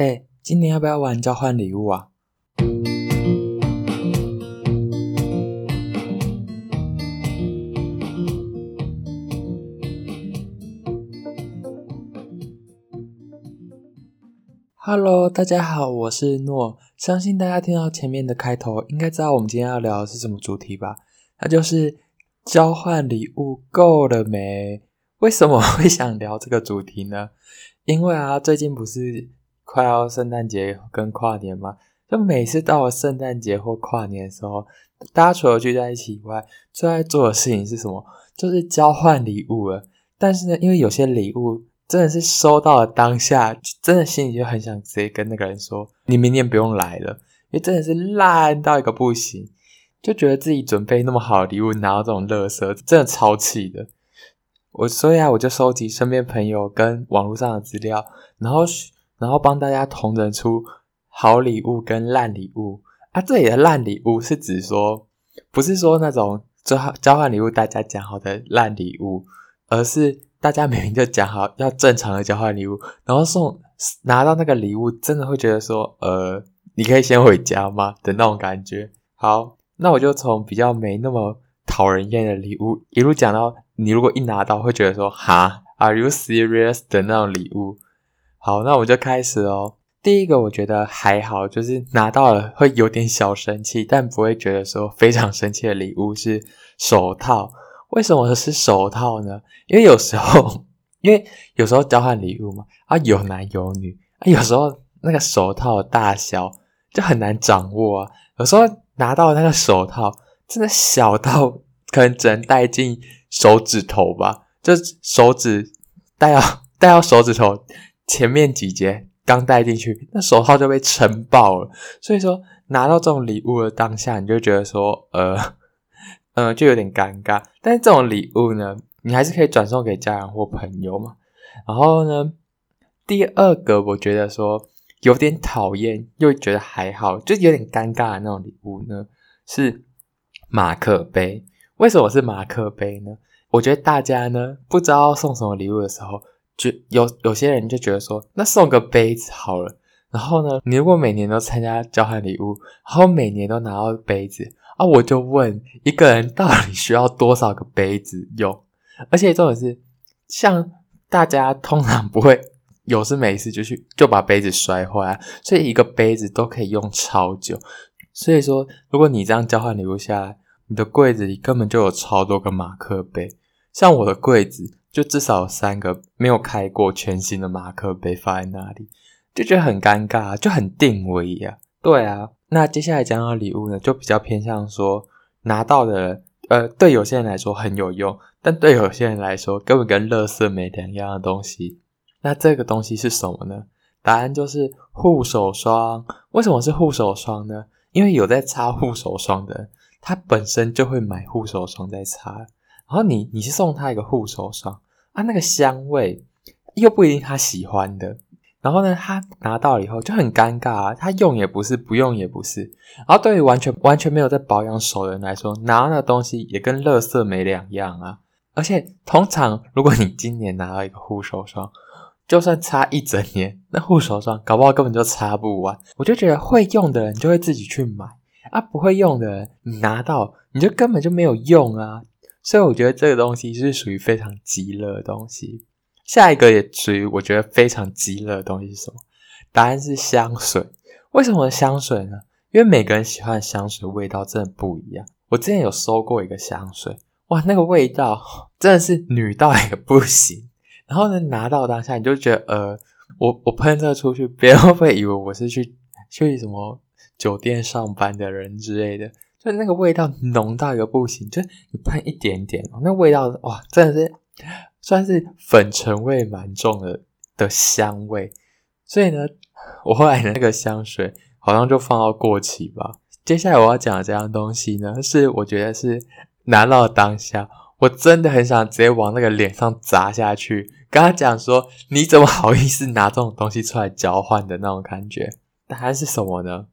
哎，今年要不要玩交换礼物啊？Hello，大家好，我是诺。相信大家听到前面的开头，应该知道我们今天要聊的是什么主题吧？那就是交换礼物够了没？为什么会想聊这个主题呢？因为啊，最近不是。快要圣诞节跟跨年嘛，就每次到了圣诞节或跨年的时候，大家除了聚在一起以外，最爱做的事情是什么？就是交换礼物了。但是呢，因为有些礼物真的是收到了当下，真的心里就很想直接跟那个人说：“你明年不用来了。”因为真的是烂到一个不行，就觉得自己准备那么好的礼物拿到这种垃圾，真的超气的。我所以啊，我就收集身边朋友跟网络上的资料，然后。然后帮大家同人出好礼物跟烂礼物啊！这里的烂礼物是指说，不是说那种交交换礼物大家讲好的烂礼物，而是大家明明就讲好要正常的交换礼物，然后送拿到那个礼物，真的会觉得说，呃，你可以先回家吗？的那种感觉。好，那我就从比较没那么讨人厌的礼物，一路讲到你如果一拿到会觉得说，哈，Are you serious 的那种礼物。好，那我就开始哦。第一个我觉得还好，就是拿到了会有点小生气，但不会觉得说非常生气的礼物是手套。为什么是手套呢？因为有时候，因为有时候交换礼物嘛，啊有男有女，啊有时候那个手套的大小就很难掌握啊。有时候拿到那个手套真的小到可能只能戴进手指头吧，就手指戴到戴到手指头。前面几节刚戴进去，那手套就被撑爆了。所以说拿到这种礼物的当下，你就觉得说，呃，呃，就有点尴尬。但是这种礼物呢，你还是可以转送给家人或朋友嘛。然后呢，第二个我觉得说有点讨厌，又觉得还好，就有点尴尬的那种礼物呢，是马克杯。为什么是马克杯呢？我觉得大家呢不知道送什么礼物的时候。就有有些人就觉得说，那送个杯子好了。然后呢，你如果每年都参加交换礼物，然后每年都拿到杯子啊，我就问一个人到底需要多少个杯子用？而且重点是，像大家通常不会有事没事就去就把杯子摔坏，所以一个杯子都可以用超久。所以说，如果你这样交换礼物下来，你的柜子里根本就有超多个马克杯。像我的柜子。就至少三个没有开过全新的马克杯放在那里，就觉得很尴尬，就很定位呀。对啊，那接下来讲到礼物呢，就比较偏向说拿到的人，呃，对有些人来说很有用，但对有些人来说根本跟垃圾没两样的东西。那这个东西是什么呢？答案就是护手霜。为什么是护手霜呢？因为有在擦护手霜的，他本身就会买护手霜在擦。然后你你是送他一个护手霜啊，那个香味又不一定他喜欢的。然后呢，他拿到了以后就很尴尬啊，他用也不是，不用也不是。然后对于完全完全没有在保养手的人来说，拿那个东西也跟垃圾没两样啊。而且通常如果你今年拿到一个护手霜，就算擦一整年，那护手霜搞不好根本就擦不完。我就觉得会用的人就会自己去买啊，不会用的人你拿到你就根本就没有用啊。所以我觉得这个东西是属于非常极乐的东西。下一个也属于我觉得非常极乐的东西是什么？答案是香水。为什么香水呢？因为每个人喜欢的香水味道真的不一样。我之前有收过一个香水，哇，那个味道真的是女到也不行。然后呢，拿到当下你就觉得，呃，我我喷这个出去，别人会不会以为我是去去什么酒店上班的人之类的？就那个味道浓到一个不行，就你喷一点点，那味道哇，真的是算是粉尘味蛮重的的香味。所以呢，我后来的那个香水好像就放到过期吧。接下来我要讲的这样东西呢，是我觉得是拿到当下，我真的很想直接往那个脸上砸下去，跟他讲说：“你怎么好意思拿这种东西出来交换的那种感觉？”答案是什么呢？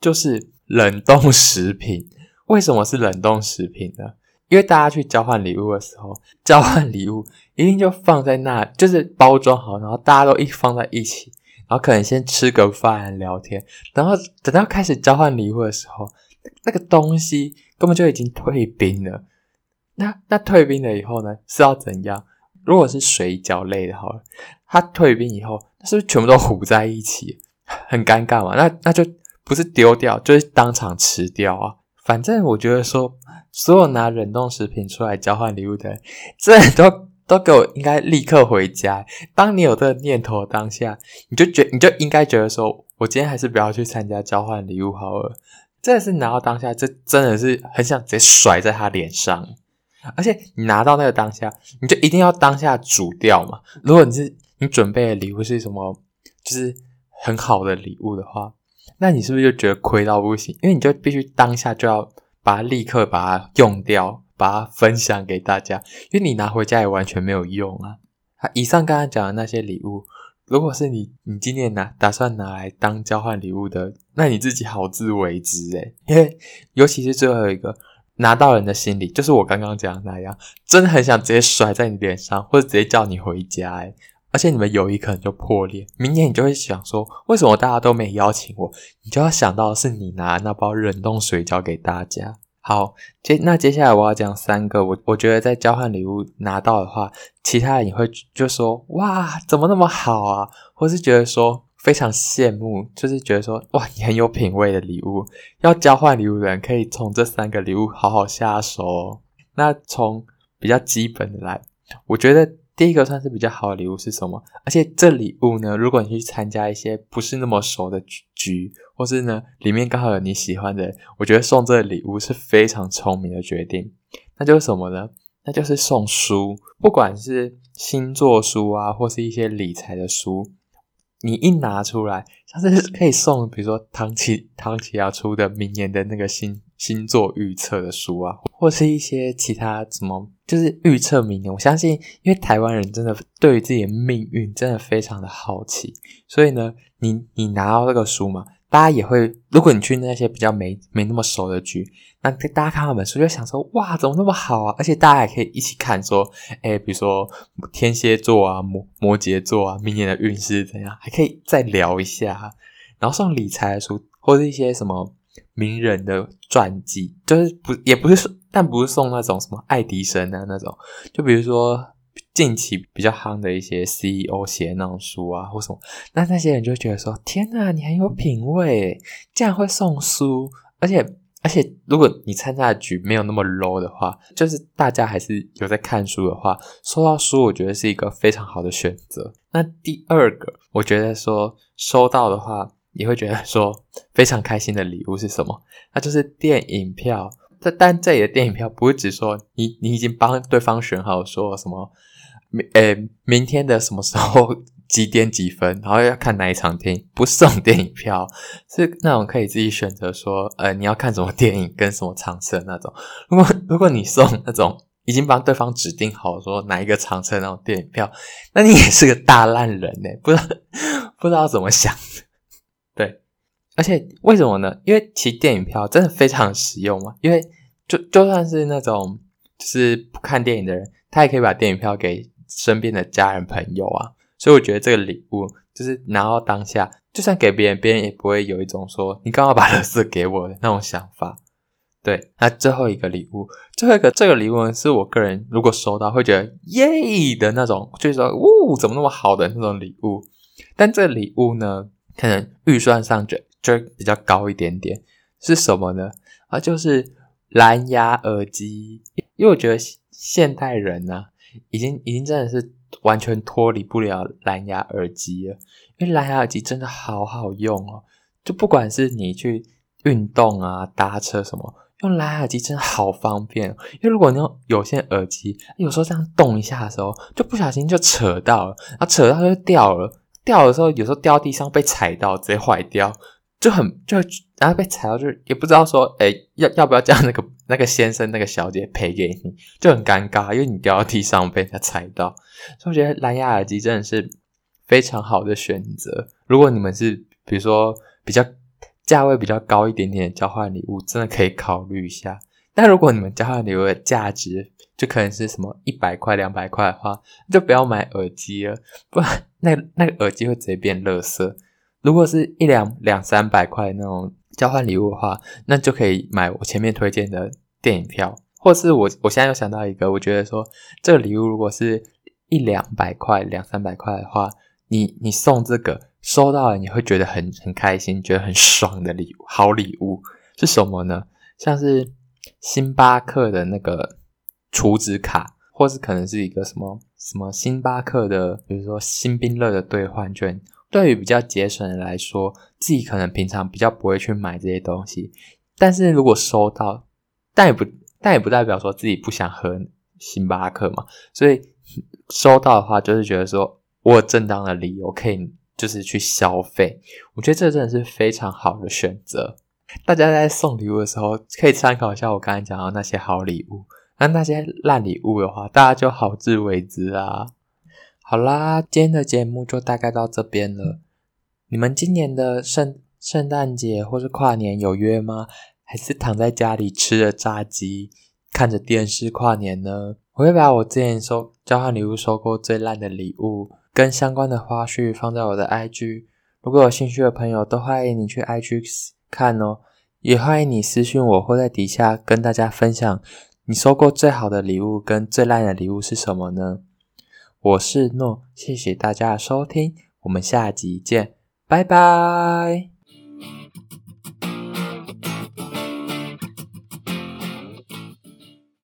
就是。冷冻食品。为什么是冷冻食品呢？因为大家去交换礼物的时候，交换礼物一定就放在那，就是包装好，然后大家都一放在一起，然后可能先吃个饭聊天，然后等到开始交换礼物的时候，那个东西根本就已经退冰了。那那退冰了以后呢，是要怎样？如果是水饺类的，好了，它退冰以后，那是不是全部都糊在一起，很尴尬嘛？那那就不是丢掉，就是当场吃掉啊。反正我觉得说，所有拿冷冻食品出来交换礼物的人，这都都给我应该立刻回家。当你有这个念头的当下，你就觉你就应该觉得说，我今天还是不要去参加交换礼物好了。真的是拿到当下，这真的是很想直接甩在他脸上。而且你拿到那个当下，你就一定要当下煮掉嘛。如果你是你准备的礼物是什么，就是很好的礼物的话。那你是不是就觉得亏到不行？因为你就必须当下就要把它立刻把它用掉，把它分享给大家，因为你拿回家也完全没有用啊。以上刚刚讲的那些礼物，如果是你你今年拿打算拿来当交换礼物的，那你自己好自为之诶。因为尤其是最后一个拿到人的心里，就是我刚刚讲的那样，真的很想直接甩在你脸上，或者直接叫你回家诶。而且你们友谊可能就破裂，明年你就会想说，为什么大家都没邀请我？你就要想到是你拿那包冷冻水饺给大家。好，接那接下来我要讲三个，我我觉得在交换礼物拿到的话，其他人也会就说哇，怎么那么好啊？或是觉得说非常羡慕，就是觉得说哇，你很有品味的礼物。要交换礼物的人可以从这三个礼物好好下手哦。那从比较基本的来，我觉得。第一个算是比较好的礼物是什么？而且这礼物呢，如果你去参加一些不是那么熟的局，或是呢里面刚好有你喜欢的，我觉得送这个礼物是非常聪明的决定。那就是什么呢？那就是送书，不管是星座书啊，或是一些理财的书。你一拿出来，像是可以送，比如说唐綺唐綺阳出的明年的那个星星座预测的书啊，或是一些其他什么，就是预测明年。我相信，因为台湾人真的对于自己的命运真的非常的好奇，所以呢，你你拿到这个书嘛。大家也会，如果你去那些比较没没那么熟的局，那大家看那本书就想说，哇，怎么那么好啊？而且大家还可以一起看，说，诶，比如说天蝎座啊、摩摩羯座啊，明年的运势怎样，还可以再聊一下。然后送理财的书，或者一些什么名人的传记，就是不也不是说，但不是送那种什么爱迪生啊那种，就比如说。近期比较夯的一些 CEO 写那种书啊，或什么，那那些人就觉得说：“天哪，你很有品味，竟然会送书！而且而且，如果你参加的局没有那么 low 的话，就是大家还是有在看书的话，收到书，我觉得是一个非常好的选择。那第二个，我觉得说收到的话，你会觉得说非常开心的礼物是什么？那就是电影票。但但这里的电影票不是只说你你已经帮对方选好说什么。明诶，明天的什么时候几点几分？然后要看哪一场电影？不送电影票，是那种可以自己选择说，呃，你要看什么电影跟什么场次的那种。如果如果你送那种已经帮对方指定好说哪一个场次那种电影票，那你也是个大烂人呢，不知道不知道怎么想。对，而且为什么呢？因为其实电影票真的非常实用嘛。因为就就算是那种就是不看电影的人，他也可以把电影票给。身边的家人朋友啊，所以我觉得这个礼物就是拿到当下，就算给别人，别人也不会有一种说你刚好把 垃圾给我的那种想法。对，那最后一个礼物，最后一个这个礼物呢，是我个人如果收到会觉得耶的那种，就是说呜怎么那么好的那种礼物。但这礼物呢，可能预算上就就比较高一点点，是什么呢？啊，就是蓝牙耳机，因为我觉得现代人呢、啊。已经已经真的是完全脱离不了蓝牙耳机了，因为蓝牙耳机真的好好用哦，就不管是你去运动啊、搭车什么，用蓝牙耳机真的好方便。因为如果你用有线耳机，有时候这样动一下的时候，就不小心就扯到了，然后扯到就掉了，掉的时候有时候掉地上被踩到直接坏掉。就很就然后被踩到，就是也不知道说，诶要要不要叫那个那个先生那个小姐赔给你，就很尴尬，因为你掉到地上被人家踩到。所以我觉得蓝牙耳机真的是非常好的选择。如果你们是比如说比较价位比较高一点点的交换礼物，真的可以考虑一下。但如果你们交换礼物的价值就可能是什么一百块、两百块的话，就不要买耳机了，不然那那个耳机会直接变垃圾。如果是一两两三百块那种交换礼物的话，那就可以买我前面推荐的电影票，或是我我现在又想到一个，我觉得说这个礼物如果是一两百块、两三百块的话，你你送这个收到了，你会觉得很很开心，觉得很爽的礼物，好礼物是什么呢？像是星巴克的那个储值卡，或是可能是一个什么什么星巴克的，比如说星冰乐的兑换券。对于比较节省的来说，自己可能平常比较不会去买这些东西，但是如果收到，但也不但也不代表说自己不想喝星巴克嘛，所以收到的话，就是觉得说我有正当的理由可以就是去消费，我觉得这真的是非常好的选择。大家在送礼物的时候，可以参考一下我刚才讲的那些好礼物，那那些烂礼物的话，大家就好自为之啊。好啦，今天的节目就大概到这边了。你们今年的圣圣诞节或是跨年有约吗？还是躺在家里吃着炸鸡，看着电视跨年呢？我会把我之前收交换礼物收过最烂的礼物跟相关的花絮放在我的 IG，如果有兴趣的朋友都欢迎你去 IG 看哦，也欢迎你私信我或在底下跟大家分享你收过最好的礼物跟最烂的礼物是什么呢？我是诺，谢谢大家收听，我们下集见，拜拜。